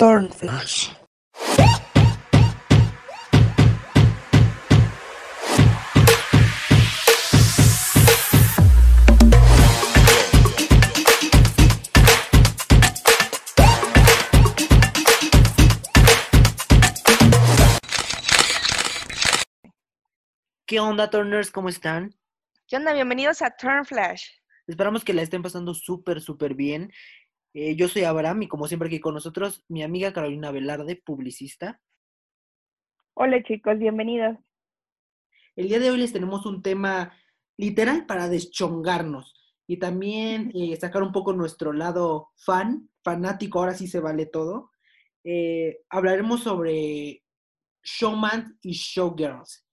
Turnflash. ¿Qué onda, Turners? ¿Cómo están? ¿Qué onda? Bienvenidos a Turn Flash. Esperamos que la estén pasando súper, súper bien. Eh, yo soy Abraham y como siempre aquí con nosotros, mi amiga Carolina Velarde, publicista. Hola chicos, bienvenidos. El día de hoy les tenemos un tema literal para deschongarnos y también eh, sacar un poco nuestro lado fan, fanático, ahora sí se vale todo. Eh, hablaremos sobre showman y showgirls,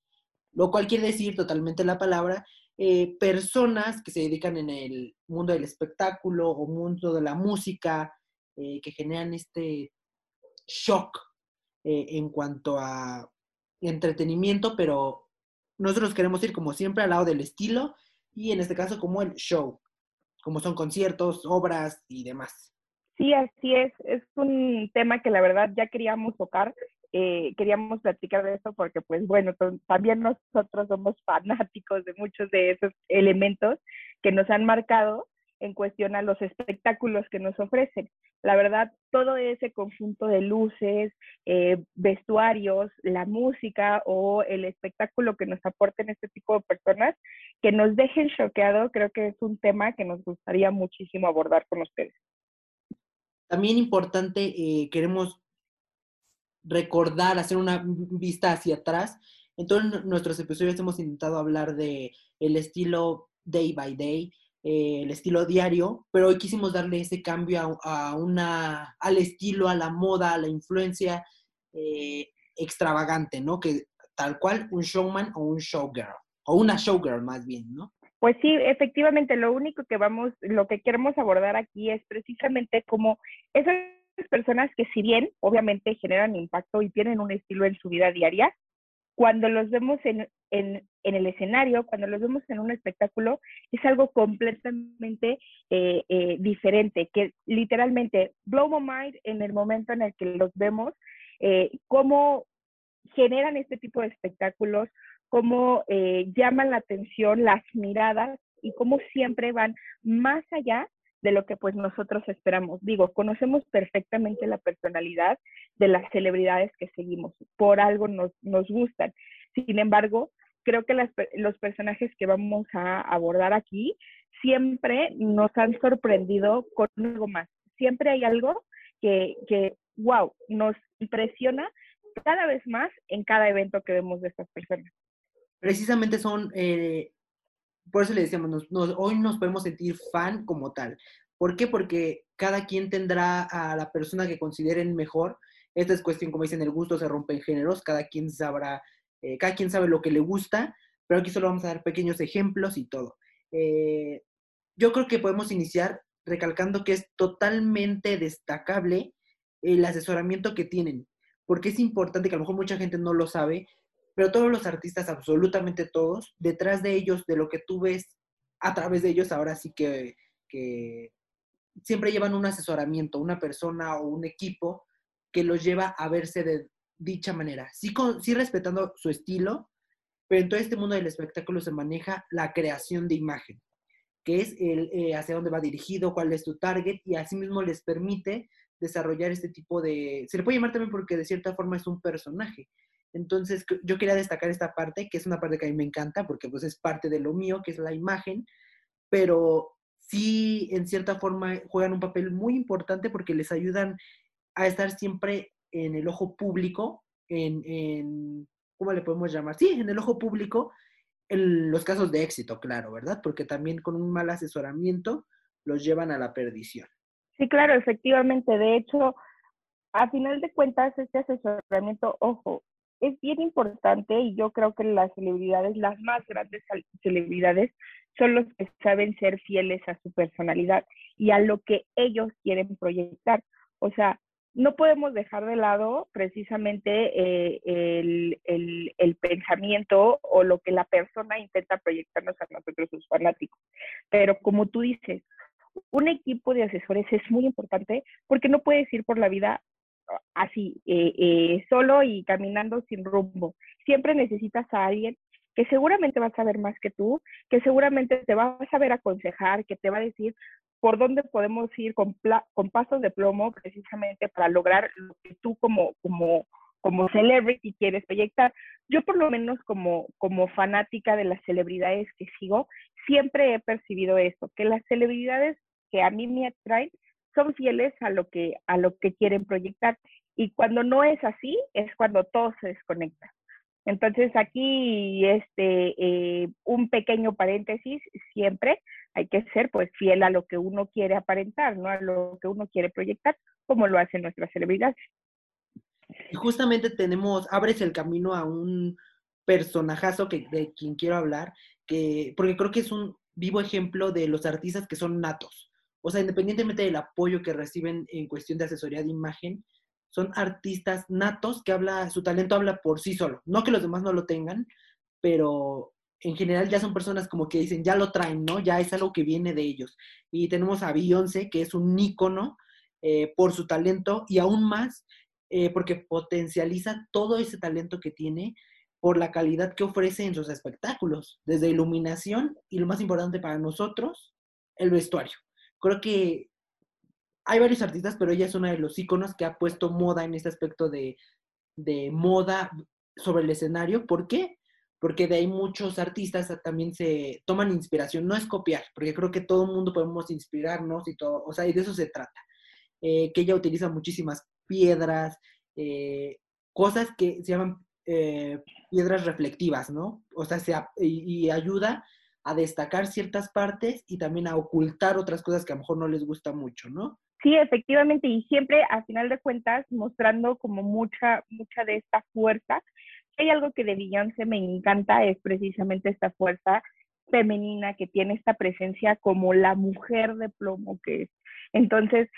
lo cual quiere decir totalmente la palabra eh, personas que se dedican en el mundo del espectáculo o mundo de la música, eh, que generan este shock eh, en cuanto a entretenimiento, pero nosotros queremos ir como siempre al lado del estilo y en este caso como el show, como son conciertos, obras y demás. Sí, así es. Es un tema que la verdad ya queríamos tocar eh, queríamos platicar de eso porque, pues bueno, también nosotros somos fanáticos de muchos de esos elementos que nos han marcado en cuestión a los espectáculos que nos ofrecen. La verdad, todo ese conjunto de luces, eh, vestuarios, la música o el espectáculo que nos aporten este tipo de personas, que nos dejen choqueado, creo que es un tema que nos gustaría muchísimo abordar con ustedes. También importante, eh, queremos recordar, hacer una vista hacia atrás. En nuestros episodios hemos intentado hablar de el estilo day by day, eh, el estilo diario, pero hoy quisimos darle ese cambio a, una, al estilo, a la moda, a la influencia eh, extravagante, ¿no? Que tal cual un showman o un showgirl, o una showgirl más bien, ¿no? Pues sí, efectivamente, lo único que vamos, lo que queremos abordar aquí es precisamente cómo esas personas que si bien obviamente generan impacto y tienen un estilo en su vida diaria, cuando los vemos en, en, en el escenario, cuando los vemos en un espectáculo, es algo completamente eh, eh, diferente, que literalmente blow my mind en el momento en el que los vemos, eh, cómo generan este tipo de espectáculos, cómo llaman la atención, las miradas y cómo siempre van más allá de lo que pues nosotros esperamos. Digo, conocemos perfectamente la personalidad de las celebridades que seguimos, por algo nos, nos gustan. Sin embargo, creo que los personajes que vamos a abordar aquí siempre nos han sorprendido con algo más. Siempre hay algo que, que wow, nos impresiona cada vez más en cada evento que vemos de estas personas. Precisamente son eh, por eso le decíamos, hoy nos podemos sentir fan como tal. ¿Por qué? Porque cada quien tendrá a la persona que consideren mejor. Esta es cuestión, como dicen, el gusto se rompe en géneros, cada quien sabrá, eh, cada quien sabe lo que le gusta, pero aquí solo vamos a dar pequeños ejemplos y todo. Eh, yo creo que podemos iniciar recalcando que es totalmente destacable el asesoramiento que tienen, porque es importante que a lo mejor mucha gente no lo sabe, pero todos los artistas, absolutamente todos, detrás de ellos, de lo que tú ves a través de ellos, ahora sí que, siempre llevan un asesoramiento, una persona o un equipo que los lleva a verse de dicha manera. Sí, respetando su estilo, pero en todo este mundo del espectáculo se maneja la creación de imagen, que es eh, hacia dónde va dirigido, cuál es tu target, y asimismo les permite desarrollar este tipo de... Se le puede llamar también porque de cierta forma es un personaje. Entonces, yo quería destacar esta parte, que es una parte que a mí me encanta, porque pues es parte de lo mío, que es la imagen, pero sí, en cierta forma, juegan un papel muy importante porque les ayudan a estar siempre en el ojo público, en, en ¿cómo le podemos llamar? Sí, en el ojo público, en los casos de éxito, claro, ¿verdad? Porque también con un mal asesoramiento los llevan a la perdición. Sí, claro, efectivamente. De hecho, a final de cuentas, este asesoramiento, ojo, es bien importante y yo creo que las celebridades, las más grandes celebridades, son los que saben ser fieles a su personalidad y a lo que ellos quieren proyectar. O sea, no podemos dejar de lado precisamente eh, el, el, el, pensamiento o lo que la persona intenta proyectarnos a nosotros, sus fanáticos. Pero como tú dices, un equipo de asesores es muy importante porque no puedes ir por la vida así, eh, eh, solo y caminando sin rumbo. Siempre necesitas a alguien que seguramente va a saber más que tú, que seguramente te va a saber aconsejar, que te va a decir por dónde podemos ir con, con pasos de plomo precisamente para lograr lo que tú como, como, como celebrity quieres proyectar. Yo por lo menos como, como fanática de las celebridades que sigo, siempre he percibido eso, que las celebridades que a mí me atraen son fieles a lo que, a lo que quieren proyectar. Y cuando no es así, es cuando todo se desconecta. Entonces aquí, este, eh, un pequeño paréntesis, siempre hay que ser pues fiel a lo que uno quiere aparentar, ¿no? A lo que uno quiere proyectar, como lo hacen nuestras celebridades. Y justamente tenemos, abres el camino a un personajazo que, de quien quiero hablar, que, porque creo que es un vivo ejemplo de los artistas que son natos. O sea, independientemente del apoyo que reciben en cuestión de asesoría de imagen, son artistas natos que habla, su talento habla por sí solo. No que los demás no lo tengan, pero en general ya son personas como que dicen, ya lo traen, ¿no? Ya es algo que viene de ellos. Y tenemos a Beyoncé, que es un ícono eh, por su talento y aún más eh, porque potencializa todo ese talento que tiene por la calidad que ofrece en sus espectáculos, desde iluminación y lo más importante para nosotros, el vestuario. Creo que hay varios artistas, pero ella es una de los íconos que ha puesto moda en este aspecto de, moda sobre el escenario. ¿Por qué? Porque de ahí muchos artistas también se toman inspiración. No es copiar, porque creo que todo el mundo podemos inspirarnos y todo, o sea, y de eso se trata. Eh, que ella utiliza muchísimas piedras, eh, cosas que se llaman eh, piedras reflectivas, ¿no? O sea, se, y, y, ayuda a destacar ciertas partes y también a ocultar otras cosas que a lo mejor no les gusta mucho, ¿no? Sí, efectivamente, y siempre a final de cuentas mostrando como mucha, mucha de esta fuerza. Hay algo que de Beyoncé me encanta, es precisamente esta fuerza femenina que tiene esta presencia como la mujer de plomo que es. Entonces,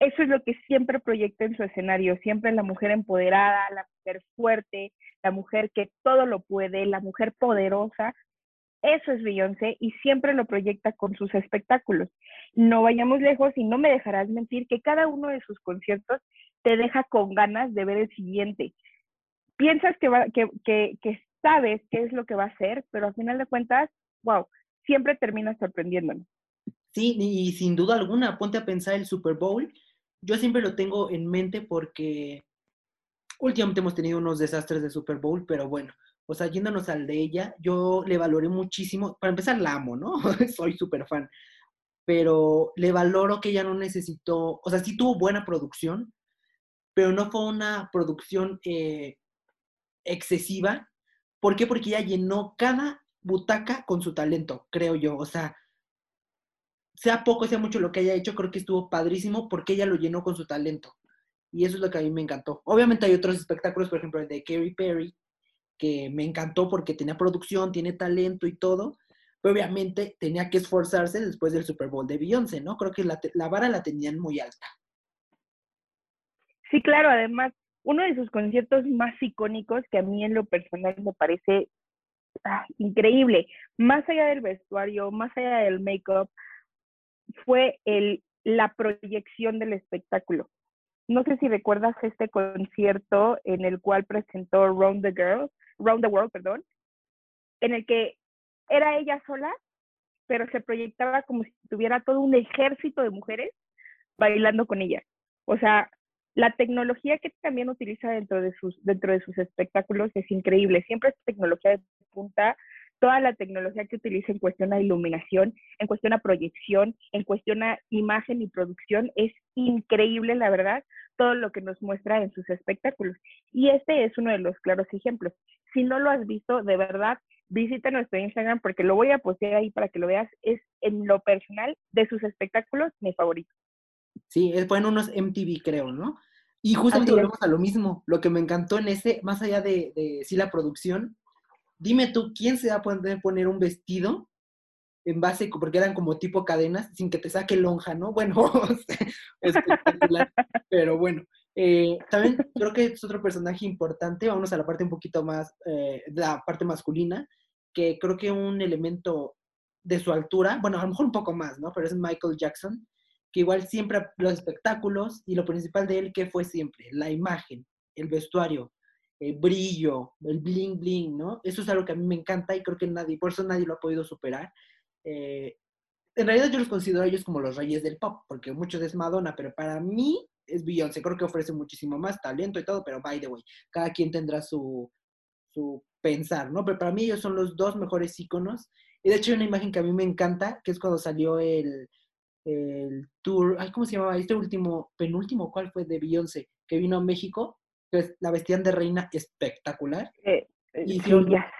eso es lo que siempre proyecta en su escenario, siempre la mujer empoderada, la mujer fuerte, la mujer que todo lo puede, la mujer poderosa, eso es Beyoncé y siempre lo proyecta con sus espectáculos. No vayamos lejos y no me dejarás mentir que cada uno de sus conciertos te deja con ganas de ver el siguiente. Piensas que, va, que, que, sabes qué es lo que va a hacer, pero al final de cuentas, wow, siempre termina sorprendiéndonos. Sí, y sin duda alguna, ponte a pensar el Super Bowl. Yo siempre lo tengo en mente porque últimamente hemos tenido unos desastres de Super Bowl, pero bueno, o sea, yéndonos al de ella, yo le valoré muchísimo. Para empezar, la amo, ¿no? Soy súper fan. Pero le valoro que ella no necesitó, o sea, sí tuvo buena producción, pero no fue una producción eh, excesiva. ¿Por qué? Porque ella llenó cada butaca con su talento, creo yo. O sea, sea poco, sea mucho lo que haya hecho, creo que estuvo padrísimo porque ella lo llenó con su talento. Y eso es lo que a mí me encantó. Obviamente hay otros espectáculos, por ejemplo, el de Katy Perry, que me encantó porque tenía producción, tiene talento y todo, pero obviamente tenía que esforzarse después del Super Bowl de Beyoncé, ¿no? Creo que la, la vara la tenían muy alta. Sí, claro, además, uno de sus conciertos más icónicos que a mí en lo personal me parece ah, increíble, más allá del vestuario, más allá del make-up, fue el, la proyección del espectáculo. No sé si recuerdas este concierto en el cual presentó Round the Girls, Round the World, perdón, en el que era ella sola, pero se proyectaba como si tuviera todo un ejército de mujeres bailando con ella. O sea, la tecnología que también utiliza dentro de sus, dentro de sus espectáculos es increíble. Siempre es tecnología de punta, toda la tecnología que utiliza en cuestión a iluminación, en cuestión a proyección, en cuestión a imagen y producción, es increíble, la verdad, todo lo que nos muestra en sus espectáculos. Y este es uno de los claros ejemplos. Si no lo has visto, de verdad, visita nuestro Instagram porque lo voy a postear ahí para que lo veas. Es en lo personal de sus espectáculos mi favorito. Sí, fue unos MTV, creo, ¿no? Y justamente volvemos a lo mismo. Lo que me encantó en ese, más allá de, de sí la producción, dime tú, ¿quién se va a poder poner un vestido en base, porque eran como tipo cadenas, sin que te saque lonja, ¿no? Bueno. Pero bueno, eh, también creo que es otro personaje importante. Vamos a la parte un poquito más, eh, la parte masculina, que creo que un elemento de su altura, bueno, a lo mejor un poco más, ¿no? Pero es Michael Jackson, que igual siempre los espectáculos y lo principal de él, que fue siempre? La imagen, el vestuario, el brillo, el bling bling, ¿no? Eso es algo que a mí me encanta y creo que nadie, por eso nadie lo ha podido superar. Eh, en realidad yo los considero a ellos como los reyes del pop, porque muchos es Madonna, pero para mí es Beyoncé. Creo que ofrece muchísimo más talento y todo, pero by the way, cada quien tendrá su, su pensar, ¿no? Pero para mí ellos son los dos mejores íconos. Y de hecho hay una imagen que a mí me encanta, que es cuando salió el, el tour, ay, ¿cómo se llamaba? Este último, penúltimo, ¿cuál fue? De Beyoncé, que vino a México, pues la vestían de reina espectacular. Eh, eh, y sí, ya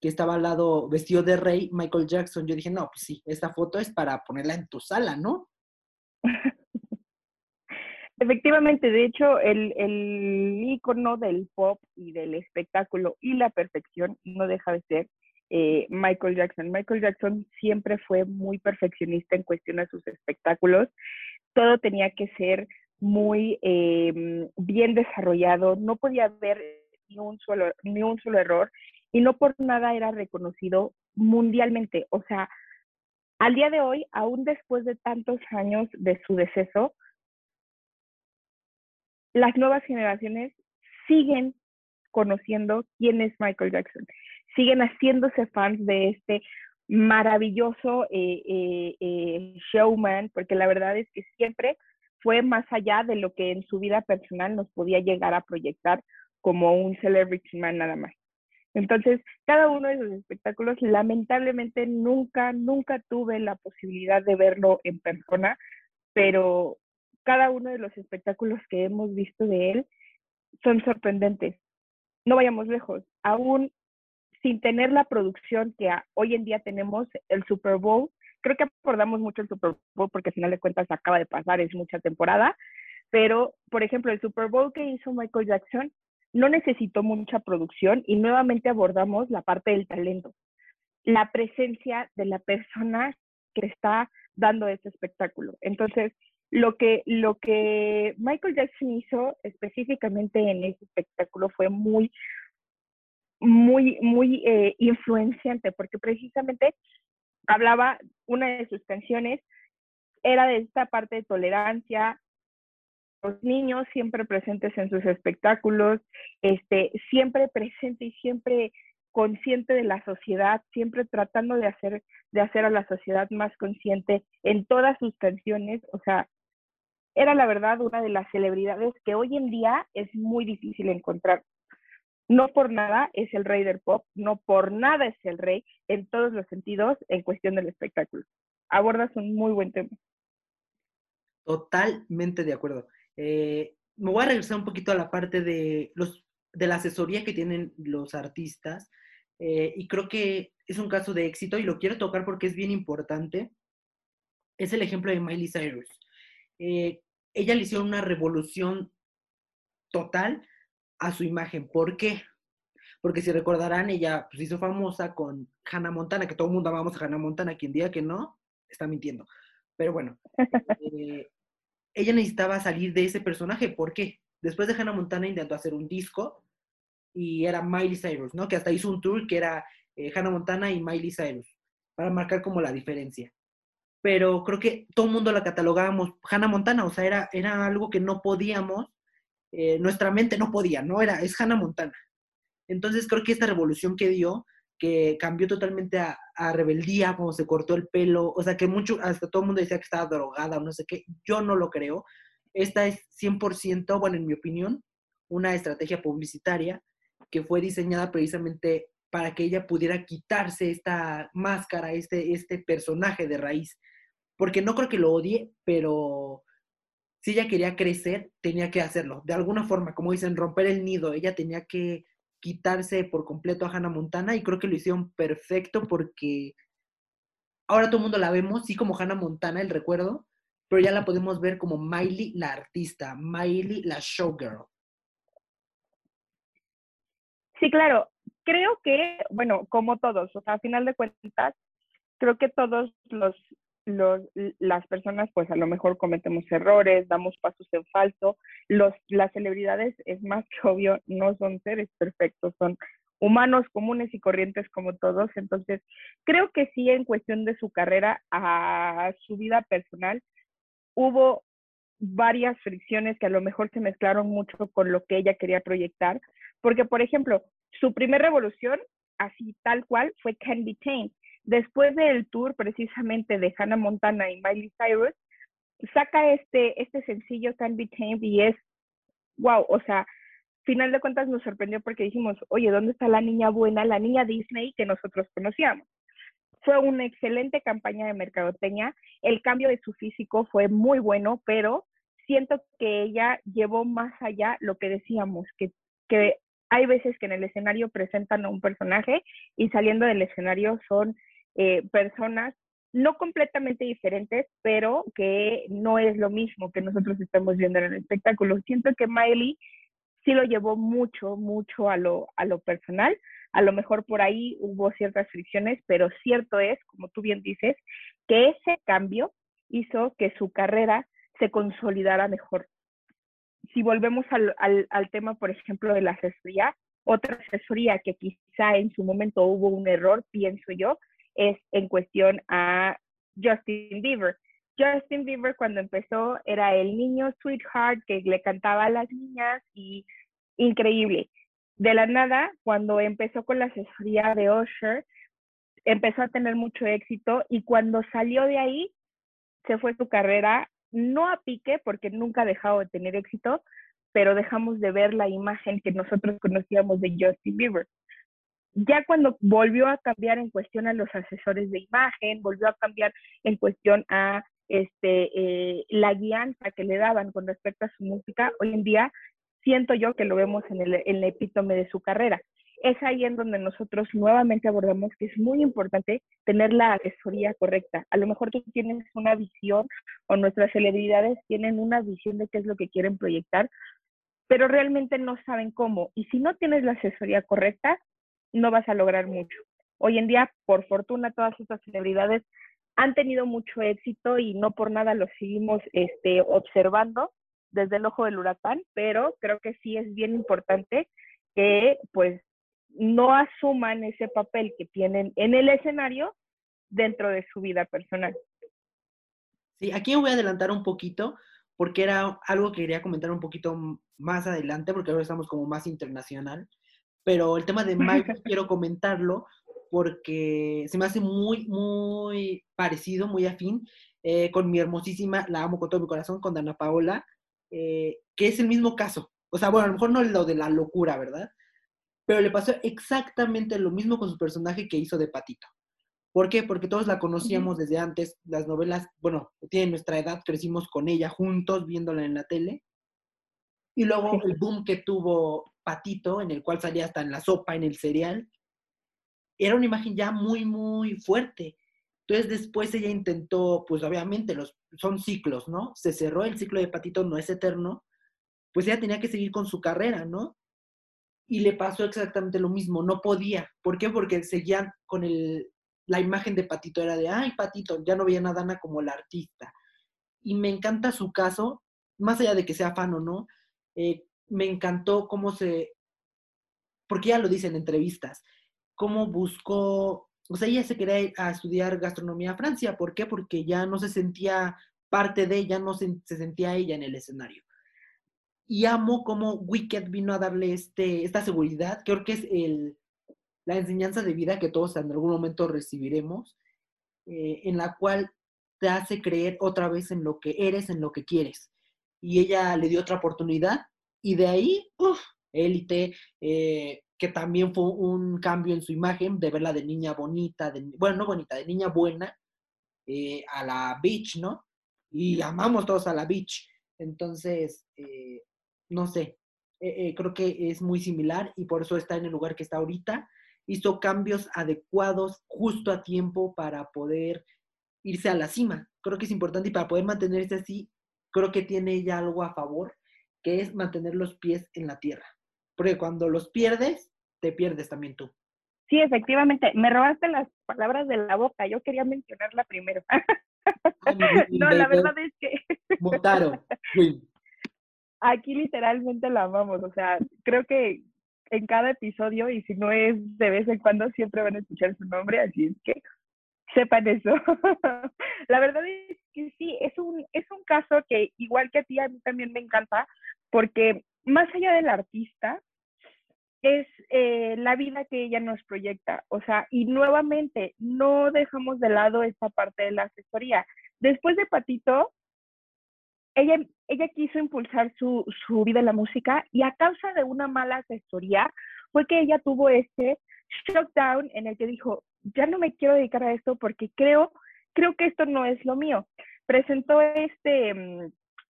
que estaba al lado vestido de rey, Michael Jackson. Yo dije, no, pues sí, esta foto es para ponerla en tu sala, ¿no? Efectivamente, de hecho, el, el icono del pop y del espectáculo y la perfección no deja de ser eh, Michael Jackson. Michael Jackson siempre fue muy perfeccionista en cuestión de sus espectáculos. Todo tenía que ser muy em, bien desarrollado, no podía haber ni un, solo, ni un solo error y no por nada era reconocido mundialmente. O sea, al día de hoy, aún después de tantos años de su deceso, las nuevas generaciones siguen conociendo quién es Michael Jackson, siguen haciéndose fans de este maravilloso eh, eh, eh, showman, porque la verdad es que siempre fue más allá de lo que en su vida personal nos podía llegar a proyectar como un celebrity man nada más. Entonces, cada uno de esos espectáculos, lamentablemente, nunca, nunca tuve la posibilidad de verlo en persona, pero cada uno de los espectáculos que hemos visto de él son sorprendentes. No vayamos lejos, aún sin tener la producción que hoy en día tenemos, el Super Bowl, creo que acordamos mucho el Super Bowl porque al final de cuentas acaba de pasar, es mucha temporada, pero por ejemplo el Super Bowl que hizo Michael Jackson no necesitó mucha producción y nuevamente abordamos la parte del talento, la presencia de la persona que está dando ese espectáculo. Entonces, lo que, lo que Michael Jackson hizo específicamente en ese espectáculo fue muy, muy, muy eh, influenciante, porque precisamente hablaba, una de sus canciones era de esta parte de tolerancia, los niños siempre presentes en sus espectáculos, este, siempre presente y siempre consciente de la sociedad, siempre tratando de hacer, de hacer a la sociedad más consciente en todas sus canciones. O sea, era la verdad una de las celebridades que hoy en día es muy difícil encontrar. No por nada es el rey del pop, no por nada es el rey en todos los sentidos en cuestión del espectáculo. Abordas un muy buen tema. Totalmente de acuerdo. Eh, me voy a regresar un poquito a la parte de, los, de la asesoría que tienen los artistas eh, y creo que es un caso de éxito y lo quiero tocar porque es bien importante. Es el ejemplo de Miley Cyrus. Eh, ella le hicieron una revolución total a su imagen. ¿Por qué? Porque si recordarán, ella pues, hizo famosa con Hannah Montana, que todo el mundo amamos a Hannah Montana, quien diga que no, está mintiendo. Pero bueno, ella necesitaba salir de ese personaje. ¿Por qué? Después de Hannah Montana intentó hacer un disco y era Miley Cyrus, ¿no? Que hasta hizo un tour que era eh, Hannah Montana y Miley Cyrus, para marcar como la diferencia. Pero creo que todo el mundo la catalogábamos Hannah Montana, o sea, era, era algo que no podíamos, eh, nuestra mente no podía, ¿no? Era, es Hannah Montana. Entonces creo que esta revolución que dio que cambió totalmente a, rebeldía, como se cortó el pelo, o sea que mucho, hasta todo el mundo decía que estaba drogada o no sé qué, yo no lo creo. Esta es 100%, bueno, en mi opinión, una estrategia publicitaria que fue diseñada precisamente para que ella pudiera quitarse esta máscara, este, este personaje de raíz. Porque no creo que lo odie, pero si ella quería crecer, tenía que hacerlo. De alguna forma, como dicen, romper el nido. Ella tenía que quitarse por completo a Hannah Montana y creo que lo hicieron perfecto porque ahora todo el mundo la vemos, sí como Hannah Montana, el recuerdo, pero ya la podemos ver como Miley la artista, Miley la showgirl. Sí, claro. Creo que, bueno, como todos, o sea, a final de cuentas, creo que todos los los, las personas pues a lo mejor cometemos errores, damos pasos en falso. Los, las celebridades, es más que obvio, no son seres perfectos, son humanos comunes y corrientes como todos. Entonces, creo que sí, en cuestión de su carrera a su vida personal, hubo varias fricciones que a lo mejor se mezclaron mucho con lo que ella quería proyectar, porque, por ejemplo, su primer revolución, así tal cual, fue Can Be Tamed. Después del tour precisamente de Hannah Montana y Miley Cyrus, saca este, este sencillo Can Be Tamed y es, wow, o sea, final de cuentas nos sorprendió porque dijimos, oye, ¿dónde está la niña buena, la niña Disney que nosotros conocíamos? Fue una excelente campaña de mercadotecnia, el cambio de su físico fue muy bueno, pero siento que ella llevó más allá lo que decíamos, que, que hay veces que en el escenario presentan a un personaje y saliendo del escenario son eh, personas no completamente diferentes, pero que no es lo mismo que nosotros estamos viendo en el espectáculo. Siento que Miley sí lo llevó mucho, mucho a lo, a lo personal. A lo mejor por ahí hubo ciertas fricciones, pero cierto es, como tú bien dices, que ese cambio hizo que su carrera se consolidara mejor. Si volvemos al, al, al tema, por ejemplo, de la asesoría, otra asesoría que quizá en su momento hubo un error, pienso yo, es en cuestión a Justin Bieber. Justin Bieber cuando empezó era el niño sweetheart que le cantaba a las niñas y increíble. De la nada, cuando empezó con la asesoría de Usher, empezó a tener mucho éxito y cuando salió de ahí, se fue su carrera, no a pique, porque nunca ha dejado de tener éxito, pero dejamos de ver la imagen que nosotros conocíamos de Justin Bieber. Ya cuando volvió a cambiar en cuestión a los asesores de imagen, volvió a cambiar en cuestión a este, eh, la guianza que le daban con respecto a su música, hoy en día siento yo que lo vemos en el, en el epítome de su carrera. Es ahí en donde nosotros nuevamente abordamos que es muy importante tener la asesoría correcta. A lo mejor tú tienes una visión o nuestras celebridades tienen una visión de qué es lo que quieren proyectar, pero realmente no saben cómo. Y si no tienes la asesoría correcta, no vas a lograr mucho. Hoy en día, por fortuna, todas estas celebridades han tenido mucho éxito y no por nada los seguimos este, observando desde el ojo del huracán, pero creo que sí es bien importante que pues no asuman ese papel que tienen en el escenario dentro de su vida personal. Sí, aquí voy a adelantar un poquito porque era algo que quería comentar un poquito más adelante porque ahora estamos como más internacional, pero el tema de Mike quiero comentarlo porque se me hace muy, muy parecido, muy afín eh, con mi hermosísima, la amo con todo mi corazón, con Dana Paola, eh, que es el mismo caso. O sea, bueno, a lo mejor no lo de la locura, ¿verdad? Pero le pasó exactamente lo mismo con su personaje que hizo de Patito. ¿Por qué? Porque todos la conocíamos desde antes, las novelas, bueno, tiene nuestra edad, crecimos con ella juntos viéndola en la tele. Y luego el boom que tuvo Patito, en el cual salía hasta en la sopa, en el cereal, era una imagen ya muy, muy fuerte. Entonces después ella intentó, pues obviamente los, son ciclos, ¿no? Se cerró el ciclo de Patito, no es eterno, pues ella tenía que seguir con su carrera, ¿no? Y le pasó exactamente lo mismo, no podía. ¿Por qué? Porque seguían con el, la imagen de Patito, era de, ay, Patito, ya no veía a Dana como la artista. Y me encanta su caso, más allá de que sea fan o no, eh, me encantó cómo se, porque ella lo dice en entrevistas, cómo buscó, o sea, ella se quería ir a estudiar gastronomía a Francia. ¿Por qué? Porque ya no se sentía parte de ella, no se, sentía ella en el escenario. Y amo cómo Wicked vino a darle este, esta seguridad, creo que es el, la enseñanza de vida que todos en algún momento recibiremos, eh, en la cual te hace creer otra vez en lo que eres, en lo que quieres. Y ella le dio otra oportunidad y de ahí, uff, élite, eh, que también fue un cambio en su imagen, de verla de niña bonita, de, bueno, no bonita, de niña buena, eh, a la beach, ¿no? Y amamos todos a la beach. Entonces, eh, no sé, eh, creo que es muy similar y por eso está en el lugar que está ahorita. Hizo cambios adecuados justo a tiempo para poder irse a la cima. Creo que es importante y para poder mantenerse así, creo que tiene ya algo a favor, que es mantener los pies en la tierra. Porque cuando los pierdes, te pierdes también tú. Sí, efectivamente. Me robaste las palabras de la boca. Yo quería mencionarla primero. no, la verdad es que... Motaro. Aquí literalmente la amamos. O sea, creo que en cada episodio y si no es de vez en cuando siempre van a escuchar su nombre, así es que sepan eso. la verdad es sí, es un, es un caso que igual que a ti, a mí también me encanta, porque más allá del artista, es eh, la vida que ella nos proyecta. O sea, y nuevamente, no dejamos de lado esta parte de la asesoría. Después de Patito, ella, ella quiso impulsar su, su vida en la música y a causa de una mala asesoría fue que ella tuvo este shockdown en el que dijo, ya no me quiero dedicar a esto porque creo, creo que esto no es lo mío. Presentó este, mm,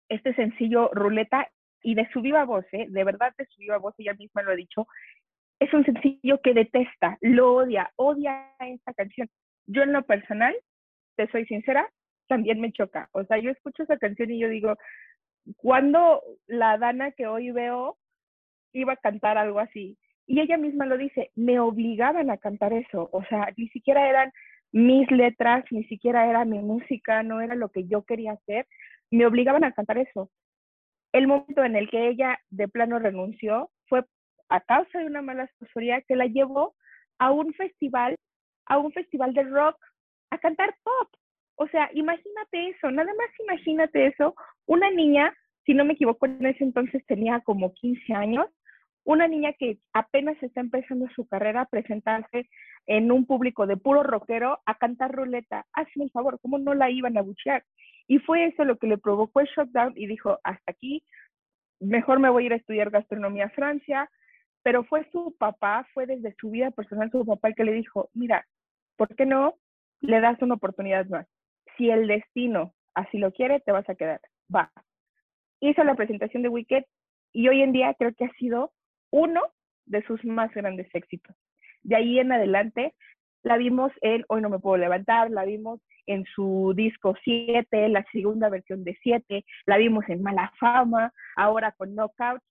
este sencillo Ruleta y de su viva voz, ¿eh? de verdad de su viva voz, ella misma lo ha dicho, es un sencillo que detesta, lo odia, odia esta canción. Yo en lo personal, te soy sincera, también me choca. O sea, yo escucho esa canción y yo digo, ¿cuándo la Dana que hoy veo iba a cantar algo así? Y ella misma lo dice, me obligaban a cantar eso. O sea, ni siquiera eran mis letras, ni siquiera era mi música, no era lo que yo quería hacer. Me obligaban a cantar eso. El momento en el que ella de plano renunció fue a causa de una mala asesoría que la llevó a un festival, a un festival de rock, a cantar pop. O sea, imagínate eso, nada más imagínate eso. Una niña, si no me equivoco, en ese entonces tenía como 15 años, una niña que apenas está empezando su carrera a presentarse en un público de puro rockero a cantar ruleta. Hazme el favor, ¿cómo no la iban a buchear? Y fue eso lo que le provocó el shutdown y dijo, hasta aquí, mejor me voy a ir a estudiar gastronomía a Francia. Pero fue su papá, fue desde su vida personal su papá el que le dijo, mira, ¿por qué no le das una oportunidad más? Si el destino así lo quiere, te vas a quedar. Va. Hizo la presentación de Wicked y hoy en día creo que ha sido uno de sus más grandes éxitos. De ahí en adelante la vimos en Hoy no me puedo levantar, la vimos en su disco 7, la segunda versión de 7, la vimos en Mala Fama, ahora con Knockout,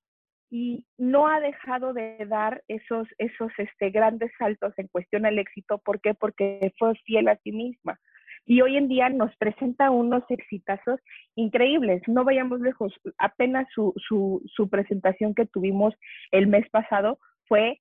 y no ha dejado de dar esos, esos este, grandes saltos en cuestión al éxito. ¿Por qué? Porque fue fiel a sí misma. Y hoy en día nos presenta unos exitazos increíbles. No vayamos lejos. Apenas su, su, presentación que tuvimos el mes pasado fue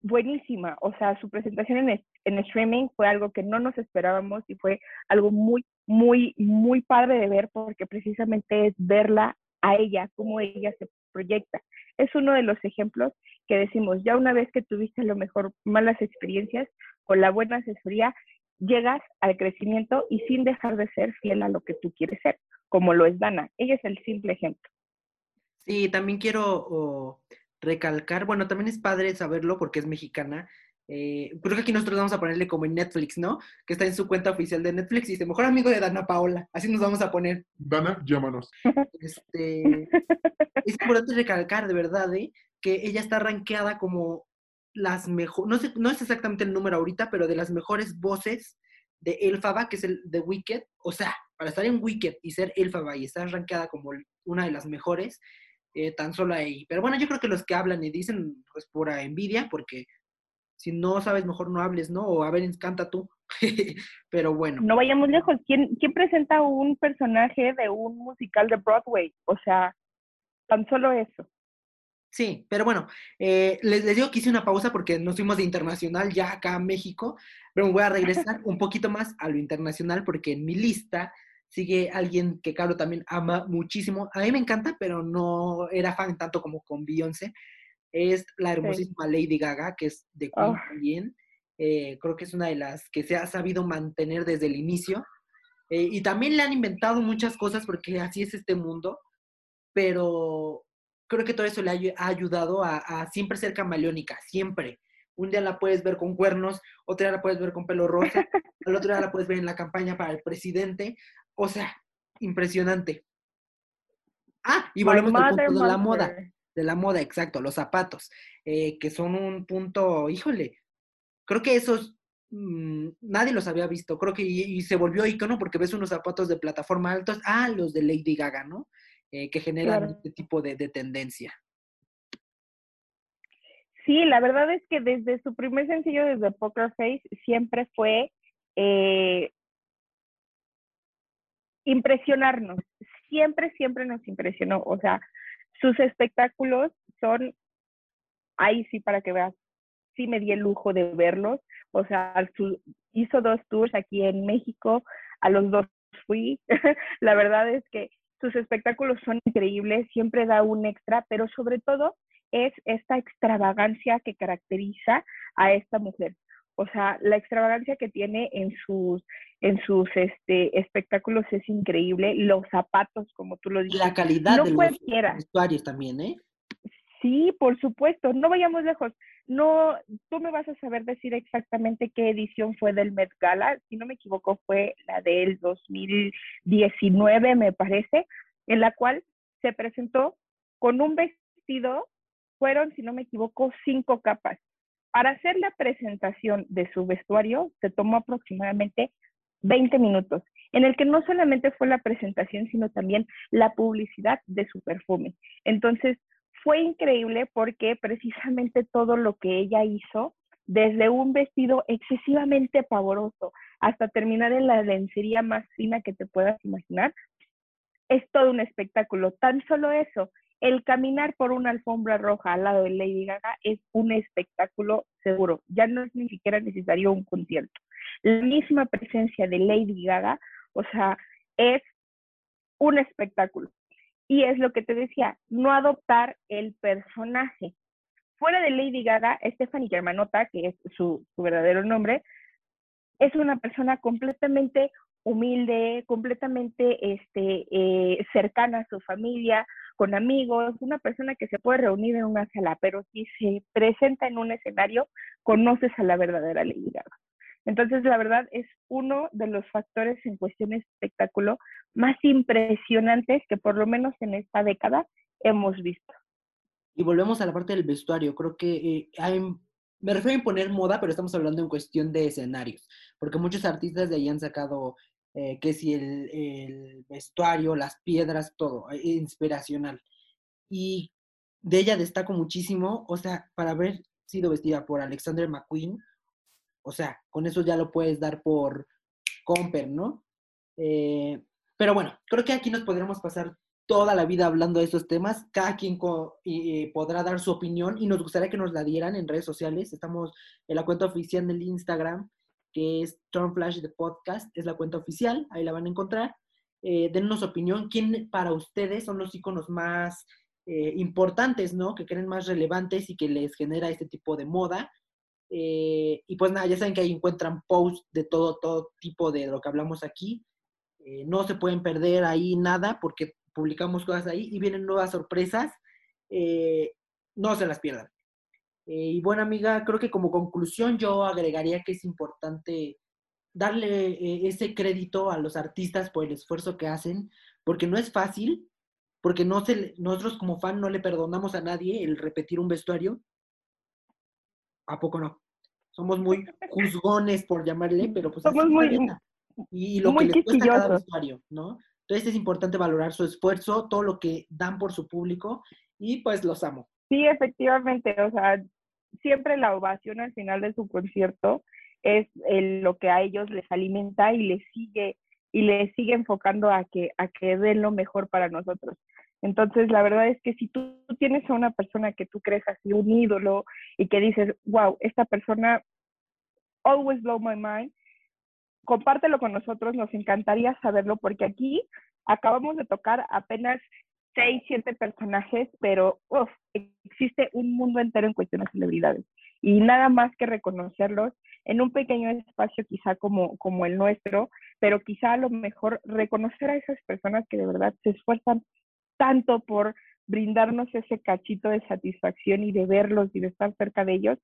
buenísima. O sea, su presentación en, en streaming fue algo que no nos esperábamos y fue algo muy, muy, muy padre de ver porque precisamente es verla a ella, cómo ella se proyecta. Es uno de los ejemplos que decimos, ya una vez que tuviste a lo mejor malas experiencias, con la buena asesoría, llegas al crecimiento y sin dejar de ser fiel a lo que tú quieres ser, como lo es Dana. Ella es el simple ejemplo. Sí, también quiero recalcar, bueno, también es padre saberlo porque es mexicana. Eh, creo que aquí nosotros vamos a ponerle como en Netflix, ¿no? Que está en su cuenta oficial de Netflix y dice, mejor amigo de Dana Paola. Así nos vamos a poner. Dana, llámanos. Este, es importante recalcar, de verdad, ¿eh? que ella está rankeada como las mejores, no, sé, no es exactamente el número ahorita, pero de las mejores voces de Elfaba, que es el de Wicked. O sea, para estar en Wicked y ser Elfaba y estar rankeada como una de las mejores, eh, tan solo ahí. Pero bueno, yo creo que los que hablan y dicen, pues pura envidia, porque si no sabes, mejor no hables, ¿no? O a ver, canta tú. Pero bueno. No vayamos lejos. ¿Quién, ¿Quién presenta un personaje de un musical de Broadway? O sea, tan solo eso. Sí, pero bueno, eh, les, digo que hice una pausa porque nos fuimos de internacional ya acá a México, pero me voy a regresar un poquito más a lo internacional porque en mi lista sigue alguien que Carlos también ama muchísimo. A mí me encanta, pero no era fan tanto como con Beyoncé. Es la hermosísima Lady Gaga, que es de Queen ah. también. Eh, creo que es una de las que se ha sabido mantener desde el inicio. Eh, y también le han inventado muchas cosas porque así es este mundo, pero creo que todo eso le ha, ayudado a, siempre ser camaleónica, siempre. Un día la puedes ver con cuernos, otro día la puedes ver con pelo rosa, el otro día la puedes ver en la campaña para el presidente. O sea, impresionante. Ah, y volvemos al punto de la moda. De la moda, exacto, los zapatos, eh, que son un punto, híjole, creo que esos mm, nadie los había visto, creo que y, se volvió icono porque ves unos zapatos de plataforma altos, ah, los de Lady Gaga, ¿no? Eh, que generan este tipo de, tendencia. Sí, la verdad es que desde su primer sencillo, desde Poker Face, siempre fue eh, impresionarnos. Siempre, siempre nos impresionó. O sea, sus espectáculos son ahí sí para que veas, sí me di el lujo de verlos. O sea, hizo dos tours aquí en México, a los dos fui. la verdad es que sus espectáculos son increíbles, siempre da un extra, pero sobre todo es esta extravagancia que caracteriza a esta mujer. O sea, la extravagancia que tiene en sus, en sus este, espectáculos es increíble. Los zapatos, como tú lo dices. La calidad de los vestuarios también, ¿eh? Sí, por supuesto. No vayamos lejos. No, tú me vas a saber decir exactamente qué edición fue del Met Gala. Si no me equivoco, fue la del 2019, me parece, en la cual se presentó con un vestido. Fueron, si no me equivoco, cinco capas para hacer la presentación de su vestuario se tomó aproximadamente 20 minutos, en el que no solamente fue la presentación, sino también la publicidad de su perfume. Entonces, fue increíble porque precisamente todo lo que ella hizo, desde un vestido excesivamente pavoroso hasta terminar en la lencería más fina que te puedas imaginar, es todo un espectáculo. Tan solo eso, el caminar por una alfombra roja al lado de Lady Gaga es un espectáculo seguro. Ya no es ni siquiera necesario un concierto. La misma presencia de Lady Gaga, o sea, es un espectáculo. Y es lo que te decía, no adoptar el personaje. Fuera de Lady Gaga, Stephanie Germanota, que es su, verdadero nombre, es una persona completamente humilde, completamente este, eh, cercana a su familia, con amigos, una persona que se puede reunir en una sala, pero si se presenta en un escenario, conoces a la verdadera Lady Gaga. Entonces, la verdad es uno de los factores en cuestión de espectáculo más impresionantes que por lo menos en esta década hemos visto. Y volvemos a la parte del vestuario. Creo que eh, me refiero a imponer moda, pero estamos hablando en cuestión de escenarios, porque muchos artistas de ahí han sacado eh, que si el, vestuario, las piedras, todo, eh, inspiracional. Y de ella destaco muchísimo, o sea, para haber sido vestida por Alexander McQueen, o sea, con eso ya lo puedes dar por Comper, ¿no? Eh, pero bueno, creo que aquí nos podremos pasar toda la vida hablando de estos temas. Cada quien podrá dar su opinión y nos gustaría que nos la dieran en redes sociales. Estamos en la cuenta oficial del Instagram, que es Flash de Podcast, es la cuenta oficial, ahí la van a encontrar. Eh, denos opinión, quién para ustedes son los iconos más eh, importantes, ¿no? Que creen más relevantes y que les genera este tipo de moda. Eh, y pues nada, ya saben que ahí encuentran posts de todo, todo tipo de lo que hablamos aquí. Eh, no se pueden perder ahí nada porque publicamos cosas ahí y vienen nuevas sorpresas. no se las pierdan. Eh, y bueno, amiga, creo que como conclusión yo agregaría que es importante darle eh, ese crédito a los artistas por el esfuerzo que hacen, porque no es fácil, porque no se, nosotros como fan no le perdonamos a nadie el repetir un vestuario. ¿A poco no? Somos muy juzgones, por llamarle, pero pues Somos muy, y lo que les cuesta cada vestuario, ¿no? Entonces es importante valorar su esfuerzo, todo lo que dan por su público y pues los amo. Sí, efectivamente, o sea, siempre la ovación al final de su concierto es lo que a ellos les alimenta y les sigue y les sigue enfocando a que a que den lo mejor para nosotros. Entonces, la verdad es que si tú tienes a una persona que tú crees así un ídolo y que dices, wow, esta persona always blow my mind, compártelo con nosotros, nos encantaría saberlo porque aquí acabamos de tocar apenas seis, siete personajes, pero existe un mundo entero en cuestión de celebridades. Y nada más que reconocerlos en un pequeño espacio quizá como, como el nuestro, pero quizá a lo mejor reconocer a esas personas que de verdad se esfuerzan tanto por brindarnos ese cachito de satisfacción y de verlos y de estar cerca de ellos,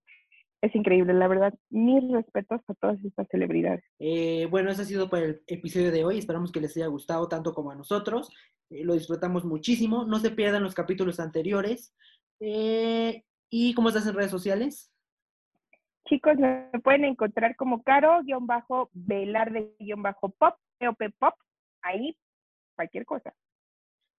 es increíble, la verdad. Mis respetos a todas estas celebridades. Eh, bueno, eso ha sido por el episodio de hoy. Esperamos que les haya gustado tanto como a nosotros. Eh, lo disfrutamos muchísimo. No se pierdan los capítulos anteriores. Eh, ¿Y cómo estás en redes sociales? Chicos, me pueden encontrar como caro-velarde-pop, pop, ahí cualquier cosa.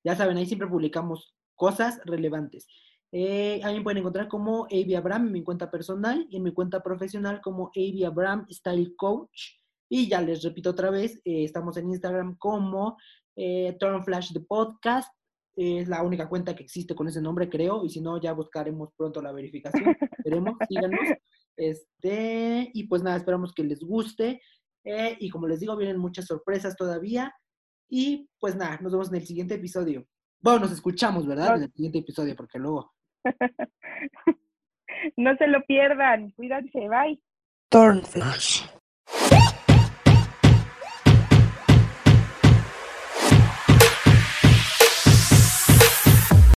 Ya saben, ahí siempre publicamos cosas relevantes. Eh, a mí me pueden encontrar como Avi Abram en mi cuenta personal y en mi cuenta profesional como Avi Abram Style Coach. Y ya les repito otra vez, eh, estamos en Instagram como eh, Turn Flash de Podcast Es la única cuenta que existe con ese nombre, creo, y si no, ya buscaremos pronto la verificación. Esperemos, síganos. Este, y pues nada, esperamos que les guste. Eh, y como les digo, vienen muchas sorpresas todavía. Y pues nada, nos vemos en el siguiente episodio. Bueno, nos escuchamos, ¿verdad? En el siguiente episodio, porque luego. no se lo pierdan. Cuídense. Bye. Turnflash.